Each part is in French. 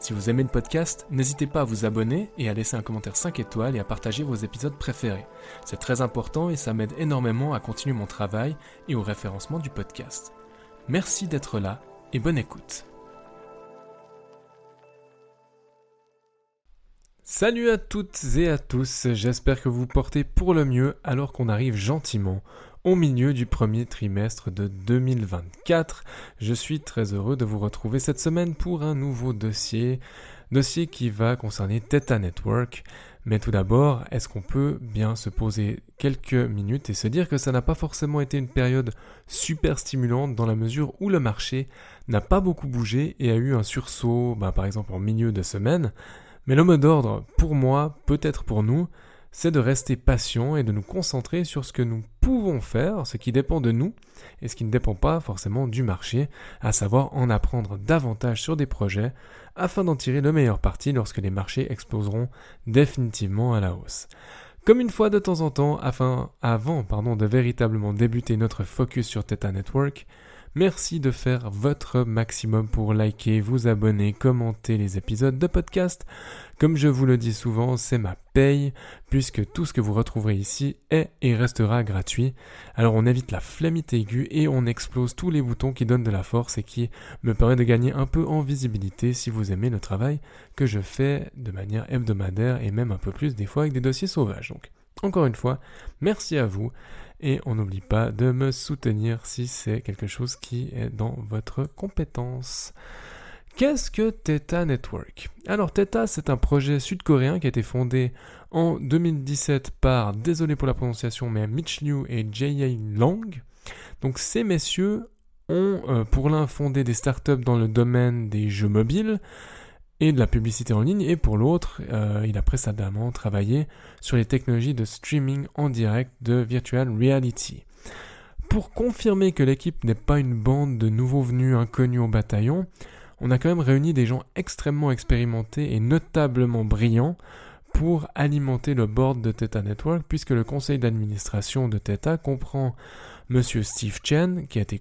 Si vous aimez le podcast, n'hésitez pas à vous abonner et à laisser un commentaire 5 étoiles et à partager vos épisodes préférés. C'est très important et ça m'aide énormément à continuer mon travail et au référencement du podcast. Merci d'être là et bonne écoute. Salut à toutes et à tous, j'espère que vous vous portez pour le mieux alors qu'on arrive gentiment au milieu du premier trimestre de 2024. Je suis très heureux de vous retrouver cette semaine pour un nouveau dossier, dossier qui va concerner Theta Network. Mais tout d'abord, est-ce qu'on peut bien se poser quelques minutes et se dire que ça n'a pas forcément été une période super stimulante dans la mesure où le marché n'a pas beaucoup bougé et a eu un sursaut, bah, par exemple en milieu de semaine? Mais le mot d'ordre, pour moi, peut-être pour nous, c'est de rester patient et de nous concentrer sur ce que nous pouvons faire, ce qui dépend de nous et ce qui ne dépend pas forcément du marché, à savoir en apprendre davantage sur des projets afin d'en tirer le meilleur parti lorsque les marchés exploseront définitivement à la hausse. Comme une fois de temps en temps, afin, avant pardon, de véritablement débuter notre focus sur Theta Network, Merci de faire votre maximum pour liker, vous abonner, commenter les épisodes de podcast. Comme je vous le dis souvent, c'est ma paye, puisque tout ce que vous retrouverez ici est et restera gratuit. Alors on évite la flammite aiguë et on explose tous les boutons qui donnent de la force et qui me permettent de gagner un peu en visibilité si vous aimez le travail que je fais de manière hebdomadaire et même un peu plus des fois avec des dossiers sauvages. Donc, encore une fois, merci à vous. Et on n'oublie pas de me soutenir si c'est quelque chose qui est dans votre compétence. Qu'est-ce que Theta Network? Alors Theta, c'est un projet sud-coréen qui a été fondé en 2017 par, désolé pour la prononciation, mais Mitch Liu et Jae Long. Donc ces messieurs ont euh, pour l'un fondé des startups dans le domaine des jeux mobiles, et de la publicité en ligne, et pour l'autre, euh, il a précédemment travaillé sur les technologies de streaming en direct de virtual reality. Pour confirmer que l'équipe n'est pas une bande de nouveaux venus inconnus au bataillon, on a quand même réuni des gens extrêmement expérimentés et notablement brillants pour alimenter le board de Theta Network, puisque le conseil d'administration de Theta comprend Monsieur Steve Chen, qui a été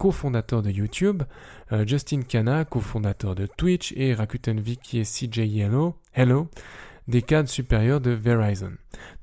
cofondateur de YouTube, euh, Justin Kana, cofondateur de Twitch, et Rakuten V, qui est CJ Hello, Hello des cadres supérieurs de Verizon.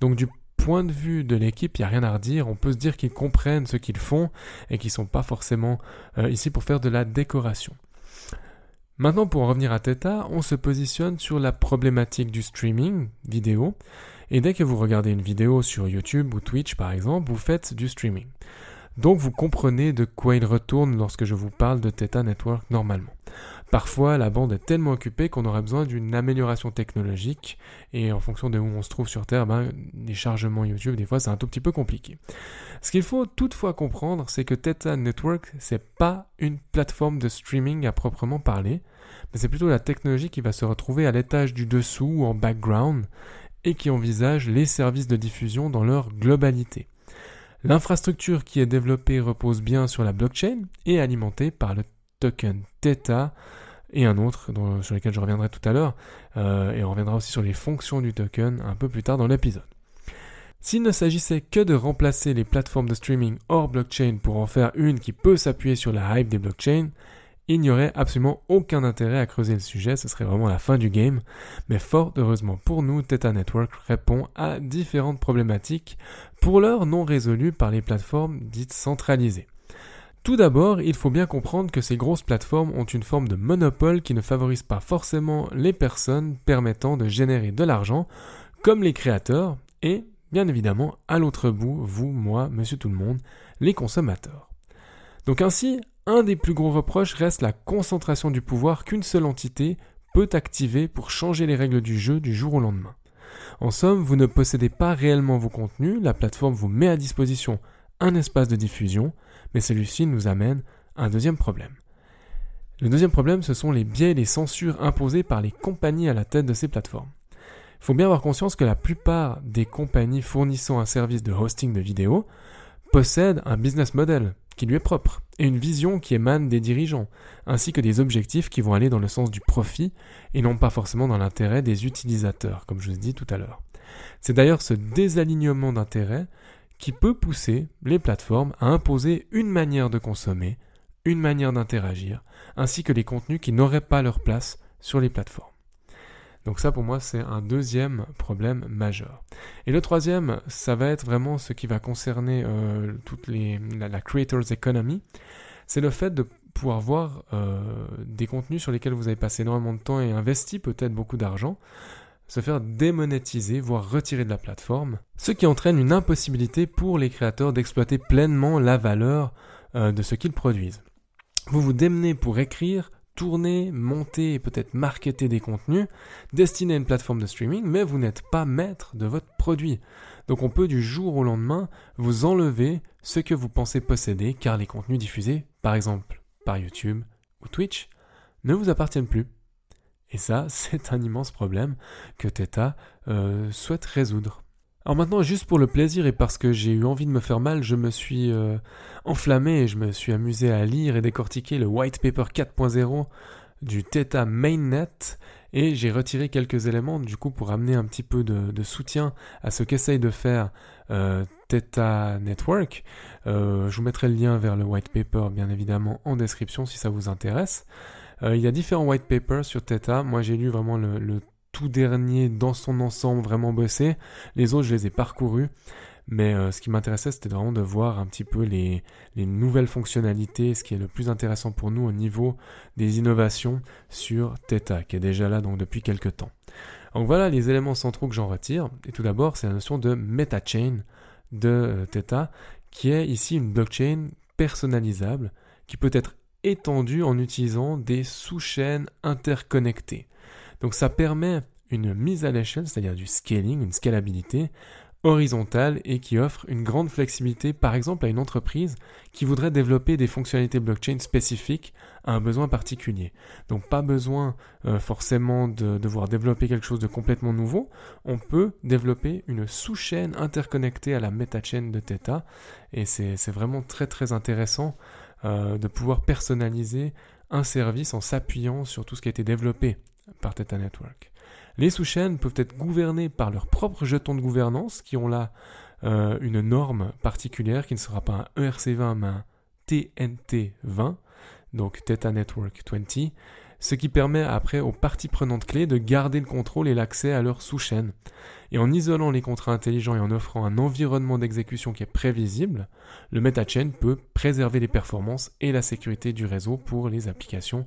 Donc du point de vue de l'équipe, il n'y a rien à redire. On peut se dire qu'ils comprennent ce qu'ils font et qu'ils ne sont pas forcément euh, ici pour faire de la décoration. Maintenant, pour en revenir à Theta, on se positionne sur la problématique du streaming vidéo. Et dès que vous regardez une vidéo sur YouTube ou Twitch par exemple, vous faites du streaming. Donc vous comprenez de quoi il retourne lorsque je vous parle de Theta Network normalement. Parfois, la bande est tellement occupée qu'on aurait besoin d'une amélioration technologique et en fonction de où on se trouve sur Terre, ben, les chargements YouTube, des fois, c'est un tout petit peu compliqué. Ce qu'il faut toutefois comprendre, c'est que Theta Network, c'est pas une plateforme de streaming à proprement parler, mais c'est plutôt la technologie qui va se retrouver à l'étage du dessous ou en background et qui envisage les services de diffusion dans leur globalité. L'infrastructure qui est développée repose bien sur la blockchain et alimentée par le token Theta et un autre sur lequel je reviendrai tout à l'heure, euh, et on reviendra aussi sur les fonctions du token un peu plus tard dans l'épisode. S'il ne s'agissait que de remplacer les plateformes de streaming hors blockchain pour en faire une qui peut s'appuyer sur la hype des blockchains, il n'y aurait absolument aucun intérêt à creuser le sujet, ce serait vraiment la fin du game. Mais fort heureusement pour nous, Theta Network répond à différentes problématiques, pour l'heure non résolues par les plateformes dites centralisées. Tout d'abord, il faut bien comprendre que ces grosses plateformes ont une forme de monopole qui ne favorise pas forcément les personnes permettant de générer de l'argent, comme les créateurs, et, bien évidemment, à l'autre bout, vous, moi, monsieur tout le monde, les consommateurs. Donc ainsi, un des plus gros reproches reste la concentration du pouvoir qu'une seule entité peut activer pour changer les règles du jeu du jour au lendemain. En somme, vous ne possédez pas réellement vos contenus, la plateforme vous met à disposition un espace de diffusion, mais celui-ci nous amène à un deuxième problème. Le deuxième problème, ce sont les biais et les censures imposés par les compagnies à la tête de ces plateformes. Il faut bien avoir conscience que la plupart des compagnies fournissant un service de hosting de vidéos possèdent un business model qui lui est propre et une vision qui émane des dirigeants, ainsi que des objectifs qui vont aller dans le sens du profit et non pas forcément dans l'intérêt des utilisateurs, comme je vous ai dit tout à l'heure. C'est d'ailleurs ce désalignement d'intérêts qui peut pousser les plateformes à imposer une manière de consommer, une manière d'interagir, ainsi que les contenus qui n'auraient pas leur place sur les plateformes. Donc ça pour moi c'est un deuxième problème majeur. Et le troisième, ça va être vraiment ce qui va concerner euh, toute les, la, creators economy, c'est le fait de pouvoir voir euh, des contenus sur lesquels vous avez passé énormément de temps et investi peut-être beaucoup d'argent, se faire démonétiser, voire retirer de la plateforme, ce qui entraîne une impossibilité pour les créateurs d'exploiter pleinement la valeur euh, de ce qu'ils produisent. Vous vous démenez pour écrire, tourner, monter et peut-être marketer des contenus destinés à une plateforme de streaming, mais vous n'êtes pas maître de votre produit. Donc on peut du jour au lendemain vous enlever ce que vous pensez posséder car les contenus diffusés, par exemple par YouTube ou Twitch, ne vous appartiennent plus. Et ça, c'est un immense problème que Theta euh, souhaite résoudre. Alors maintenant, juste pour le plaisir et parce que j'ai eu envie de me faire mal, je me suis euh, enflammé et je me suis amusé à lire et décortiquer le white paper 4.0 du Theta Mainnet et j'ai retiré quelques éléments du coup pour amener un petit peu de, soutien à ce qu'essaye de faire euh, Theta Network. Euh, je vous mettrai le lien vers le white paper bien évidemment en description si ça vous intéresse. il y a différents white papers sur Theta. Moi j'ai lu vraiment le dernier dans son ensemble vraiment bossé. Les autres, je les ai parcourus. Mais euh, ce qui m'intéressait, c'était vraiment de voir un petit peu les, nouvelles fonctionnalités, ce qui est le plus intéressant pour nous au niveau des innovations sur Theta, qui est déjà là donc depuis quelques temps. Donc voilà les éléments centraux que j'en retire. Et tout d'abord, c'est la notion de meta-chain de euh, Theta, qui est ici une blockchain personnalisable qui peut être étendue en utilisant des sous-chaînes interconnectées. Donc ça permet une mise à l'échelle, c'est-à-dire du scaling, une scalabilité horizontale et qui offre une grande flexibilité par exemple à une entreprise qui voudrait développer des fonctionnalités blockchain spécifiques à un besoin particulier. Donc pas besoin euh, forcément de devoir développer quelque chose de complètement nouveau, on peut développer une sous-chaîne interconnectée à la méta-chaîne de Theta et c'est vraiment très très intéressant euh, de pouvoir personnaliser un service en s'appuyant sur tout ce qui a été développé par Theta Network. Les sous-chaînes peuvent être gouvernées par leurs propres jetons de gouvernance qui ont là euh, une norme particulière qui ne sera pas un ERC20 mais un TNT20, donc Theta Network 20, ce qui permet après aux parties prenantes clés de garder le contrôle et l'accès à leurs sous-chaînes. Et en isolant les contrats intelligents et en offrant un environnement d'exécution qui est prévisible, le MetaChain peut préserver les performances et la sécurité du réseau pour les applications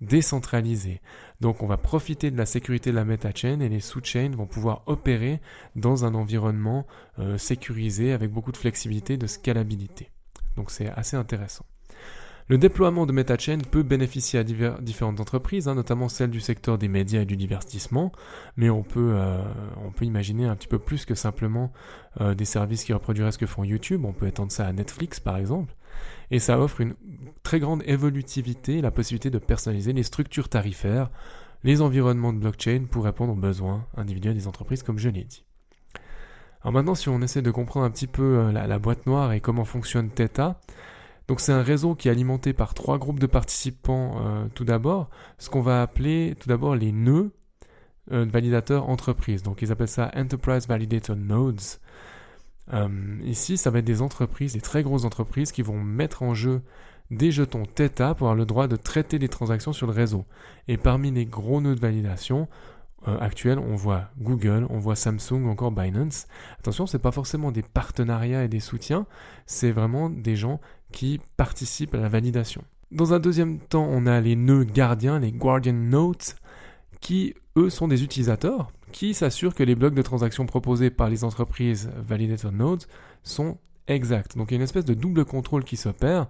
décentralisé. Donc on va profiter de la sécurité de la meta-chain et les sous-chains vont pouvoir opérer dans un environnement euh, sécurisé avec beaucoup de flexibilité, de scalabilité. Donc c'est assez intéressant. Le déploiement de MetaChain peut bénéficier à différentes entreprises, hein, notamment celles du secteur des médias et du divertissement, mais on peut, euh, imaginer un petit peu plus que simplement euh, des services qui reproduiraient ce que font YouTube. On peut étendre ça à Netflix par exemple. Et ça offre une très grande évolutivité, la possibilité de personnaliser les structures tarifaires, les environnements de blockchain pour répondre aux besoins individuels des entreprises, comme je l'ai dit. Alors maintenant, si on essaie de comprendre un petit peu euh, la, boîte noire et comment fonctionne Theta, donc c'est un réseau qui est alimenté par trois groupes de participants euh, tout d'abord, ce qu'on va appeler tout d'abord les nœuds euh, validateurs entreprises. Donc ils appellent ça Enterprise Validator Nodes. Euh, ici, ça va être des entreprises, des très grosses entreprises qui vont mettre en jeu des jetons Theta pour avoir le droit de traiter des transactions sur le réseau. Et parmi les gros nœuds de validation euh, actuels, on voit Google, on voit Samsung, encore Binance. Attention, ce n'est pas forcément des partenariats et des soutiens, c'est vraiment des gens qui participent à la validation. Dans un deuxième temps, on a les nœuds gardiens, les Guardian Notes, qui, eux, sont des utilisateurs qui s'assurent que les blocs de transactions proposés par les entreprises Validator Nodes sont exacts. Donc il y a une espèce de double contrôle qui s'opère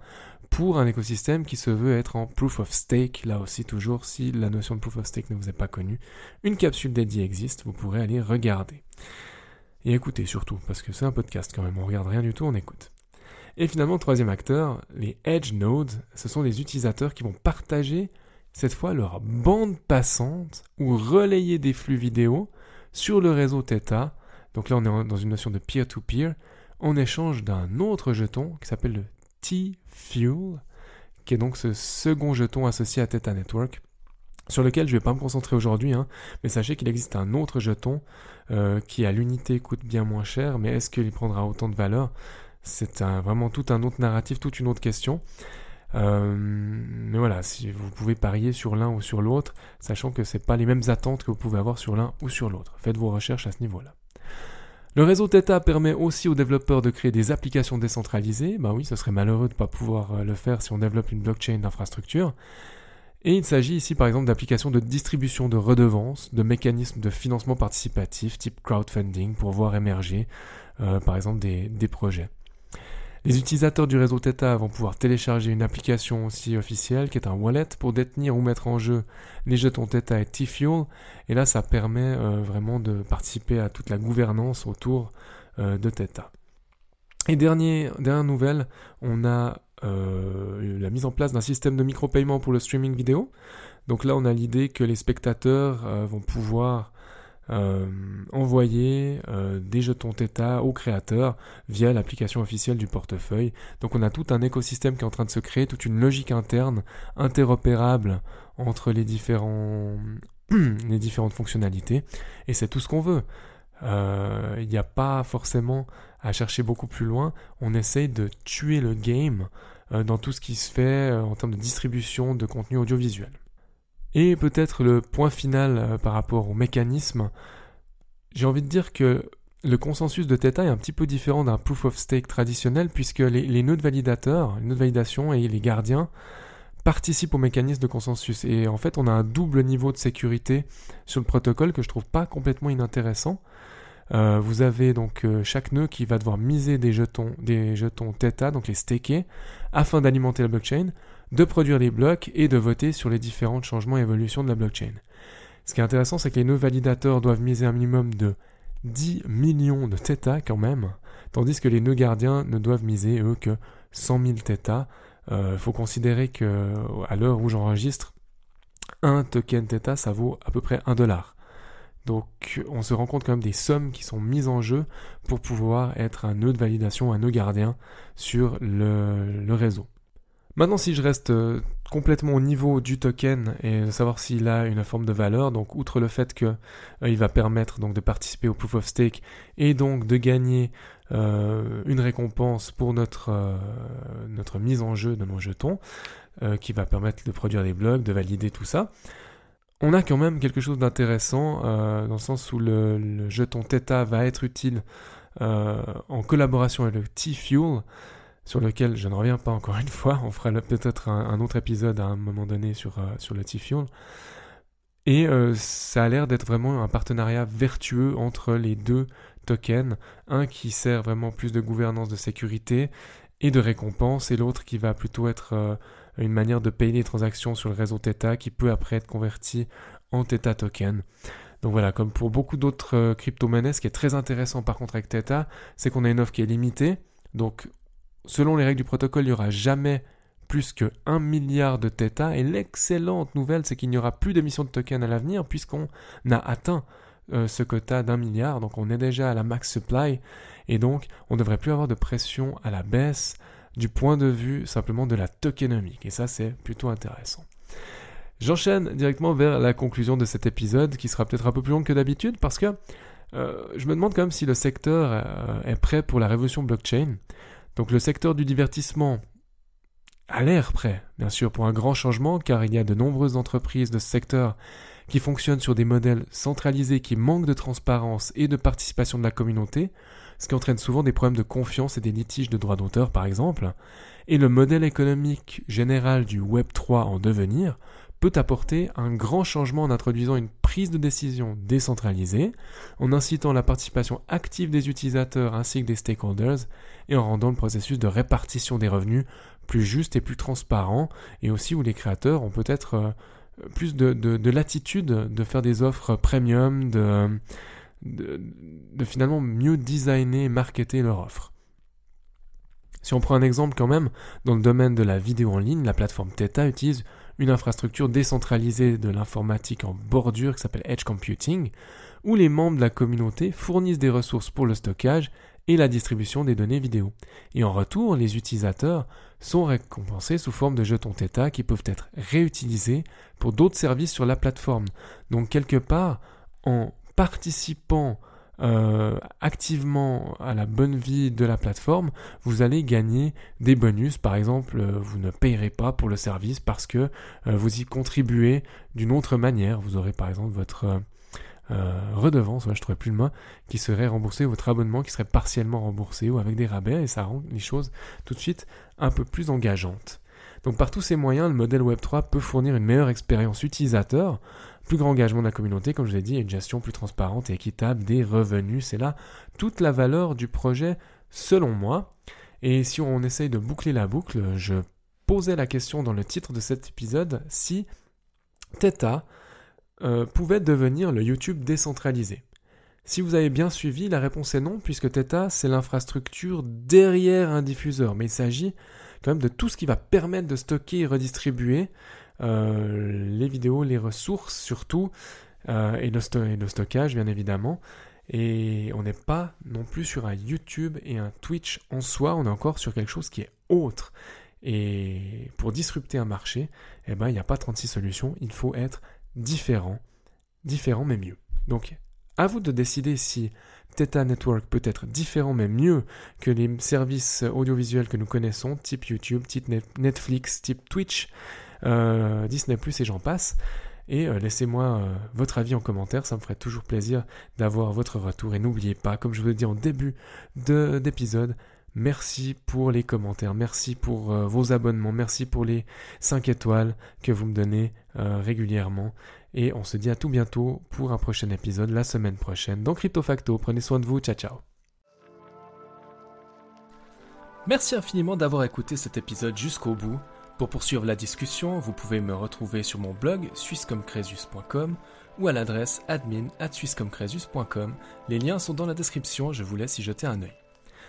pour un écosystème qui se veut être en proof of stake. Là aussi, toujours, si la notion de proof of stake ne vous est pas connue, une capsule dédiée existe, vous pourrez aller regarder. Et écouter surtout, parce que c'est un podcast quand même, on regarde rien du tout, on écoute. Et finalement, troisième acteur, les Edge Nodes, ce sont des utilisateurs qui vont partager cette fois leur bande passante ou relayer des flux vidéo sur le réseau Theta. Donc là, on est dans une notion de peer-to-peer, en échange d'un autre jeton qui s'appelle le T-Fuel, qui est donc ce second jeton associé à Theta Network, sur lequel je ne vais pas me concentrer aujourd'hui, hein, mais sachez qu'il existe un autre jeton euh, qui à l'unité coûte bien moins cher, mais est-ce qu'il prendra autant de valeur? C'est vraiment tout un autre narratif, toute une autre question. Euh, mais voilà, si vous pouvez parier sur l'un ou sur l'autre, sachant que ce pas les mêmes attentes que vous pouvez avoir sur l'un ou sur l'autre. Faites vos recherches à ce niveau-là. Le réseau Theta permet aussi aux développeurs de créer des applications décentralisées. Bah oui, ce serait malheureux de ne pas pouvoir euh, le faire si on développe une blockchain d'infrastructure. Et il s'agit ici par exemple d'applications de distribution de redevances, de mécanismes de financement participatif type crowdfunding pour voir émerger euh, par exemple des projets. Les utilisateurs du réseau Theta vont pouvoir télécharger une application aussi officielle qui est un wallet pour détenir ou mettre en jeu les jetons Theta et T-Fuel. Et là, ça permet euh, vraiment de participer à toute la gouvernance autour euh, de Theta. Et dernier, dernière nouvelle, on a euh, la mise en place d'un système de micro-paiement pour le streaming vidéo. Donc là, on a l'idée que les spectateurs vont pouvoir envoyer euh, des jetons Theta aux créateurs via l'application officielle du portefeuille. Donc on a tout un écosystème qui est en train de se créer, toute une logique interne interopérable entre les différentes fonctionnalités. Et c'est tout ce qu'on veut. Euh, il n'y a pas forcément à chercher beaucoup plus loin. On essaye de tuer le game dans tout ce qui se fait en termes de distribution de contenu audiovisuel. Et peut-être le point final euh, par rapport au mécanisme, j'ai envie de dire que le consensus de Theta est un petit peu différent d'un proof of stake traditionnel puisque les, nœuds de validateurs, les nœuds de validation et les gardiens participent au mécanisme de consensus. Et en fait, on a un double niveau de sécurité sur le protocole que je trouve pas complètement inintéressant. Euh, vous avez donc euh, chaque nœud qui va devoir miser des jetons, des jetons Theta, donc les staker, afin d'alimenter la blockchain de produire des blocs et de voter sur les différents changements et évolutions de la blockchain. Ce qui est intéressant, c'est que les nœuds validateurs doivent miser un minimum de 10 millions de Theta quand même, tandis que les nœuds gardiens ne doivent miser, eux, que 100 000 Theta. Il faut considérer que à l'heure où j'enregistre, un token Theta, ça vaut à peu près 1 dollar. Donc on se rend compte quand même des sommes qui sont mises en jeu pour pouvoir être un nœud de validation, un nœud gardien sur le réseau. Maintenant, si je reste euh, complètement au niveau du token et savoir s'il a une forme de valeur, donc outre le fait qu'il euh, va permettre donc de participer au proof of stake et donc de gagner euh, une récompense pour notre, notre mise en jeu de nos jetons, qui va permettre de produire des blocs, de valider tout ça. On a quand même quelque chose d'intéressant dans le sens où le, le, jeton Theta va être utile en collaboration avec le T-Fuel sur lequel je ne reviens pas encore une fois. On fera peut-être un, autre épisode à un moment donné sur, euh, le T-Fuel. Et euh, ça a l'air d'être vraiment un partenariat vertueux entre les deux tokens. Un qui sert vraiment plus de gouvernance de sécurité et de récompense, et l'autre qui va plutôt être euh, une manière de payer les transactions sur le réseau Theta qui peut après être converti en Theta token. Donc voilà, comme pour beaucoup d'autres crypto-monnaies, ce qui est très intéressant par contre avec Theta, c'est qu'on a une offre qui est limitée. Donc Selon les règles du protocole, il n'y aura jamais plus que 1 milliard de Theta. Et l'excellente nouvelle, c'est qu'il n'y aura plus d'émissions de tokens à l'avenir puisqu'on a atteint euh, ce quota d'un milliard. Donc on est déjà à la max supply. Et donc on ne devrait plus avoir de pression à la baisse du point de vue simplement de la tokenomique. Et ça, c'est plutôt intéressant. J'enchaîne directement vers la conclusion de cet épisode qui sera peut-être un peu plus long que d'habitude parce que euh, je me demande quand même si le secteur euh, est prêt pour la révolution blockchain. Donc le secteur du divertissement a l'air prêt, bien sûr, pour un grand changement, car il y a de nombreuses entreprises de ce secteur qui fonctionnent sur des modèles centralisés qui manquent de transparence et de participation de la communauté, ce qui entraîne souvent des problèmes de confiance et des litiges de droits d'auteur, par exemple. Et le modèle économique général du Web 3 en devenir peut apporter un grand changement en introduisant une de décision décentralisée, en incitant la participation active des utilisateurs ainsi que des stakeholders, et en rendant le processus de répartition des revenus plus juste et plus transparent, et aussi où les créateurs ont peut-être euh, plus de, latitude de faire des offres premium, de, de, finalement mieux designer et marketer leur offre. Si on prend un exemple quand même, dans le domaine de la vidéo en ligne, la plateforme Theta utilise une infrastructure décentralisée de l'informatique en bordure qui s'appelle Edge Computing, où les membres de la communauté fournissent des ressources pour le stockage et la distribution des données vidéo. Et en retour, les utilisateurs sont récompensés sous forme de jetons Theta qui peuvent être réutilisés pour d'autres services sur la plateforme. Donc quelque part, en participant euh, activement à la bonne vie de la plateforme, vous allez gagner des bonus. Par exemple, euh, vous ne payerez pas pour le service parce que euh, vous y contribuez d'une autre manière. Vous aurez par exemple votre redevance, je ne trouvais plus le mot, qui serait remboursée, votre abonnement qui serait partiellement remboursé ou avec des rabais et ça rend les choses tout de suite un peu plus engageantes. Donc par tous ces moyens, le modèle Web3 peut fournir une meilleure expérience utilisateur plus grand engagement de la communauté, comme je l'ai dit, et une gestion plus transparente et équitable des revenus. C'est là toute la valeur du projet, selon moi. Et si on essaye de boucler la boucle, je posais la question dans le titre de cet épisode si Theta euh, pouvait devenir le YouTube décentralisé. Si vous avez bien suivi, la réponse est non, puisque Theta, c'est l'infrastructure derrière un diffuseur. Mais il s'agit quand même de tout ce qui va permettre de stocker et redistribuer euh, les vidéos, les ressources surtout, euh, et, le stockage bien évidemment. Et on n'est pas non plus sur un YouTube et un Twitch en soi, on est encore sur quelque chose qui est autre. Et pour disrupter un marché, eh ben, il n'y a pas 36 solutions, il faut être différent. Différent mais mieux. Donc, à vous de décider si Theta Network peut être différent mais mieux que les services audiovisuels que nous connaissons, type YouTube, type Netflix, type Twitch. Euh, Disney et j'en passe. Et euh, laissez-moi euh, votre avis en commentaire, ça me ferait toujours plaisir d'avoir votre retour. Et n'oubliez pas, comme je vous l'ai dit en début d'épisode, merci pour les commentaires, merci pour vos abonnements, merci pour les 5 étoiles que vous me donnez régulièrement. Et on se dit à tout bientôt pour un prochain épisode la semaine prochaine dans Crypto Facto. Prenez soin de vous, ciao ciao. Merci infiniment d'avoir écouté cet épisode jusqu'au bout. Pour poursuivre la discussion, vous pouvez me retrouver sur mon blog swisscomcresus.com ou à l'adresse admin at. Les liens sont dans la description, je vous laisse y jeter un œil.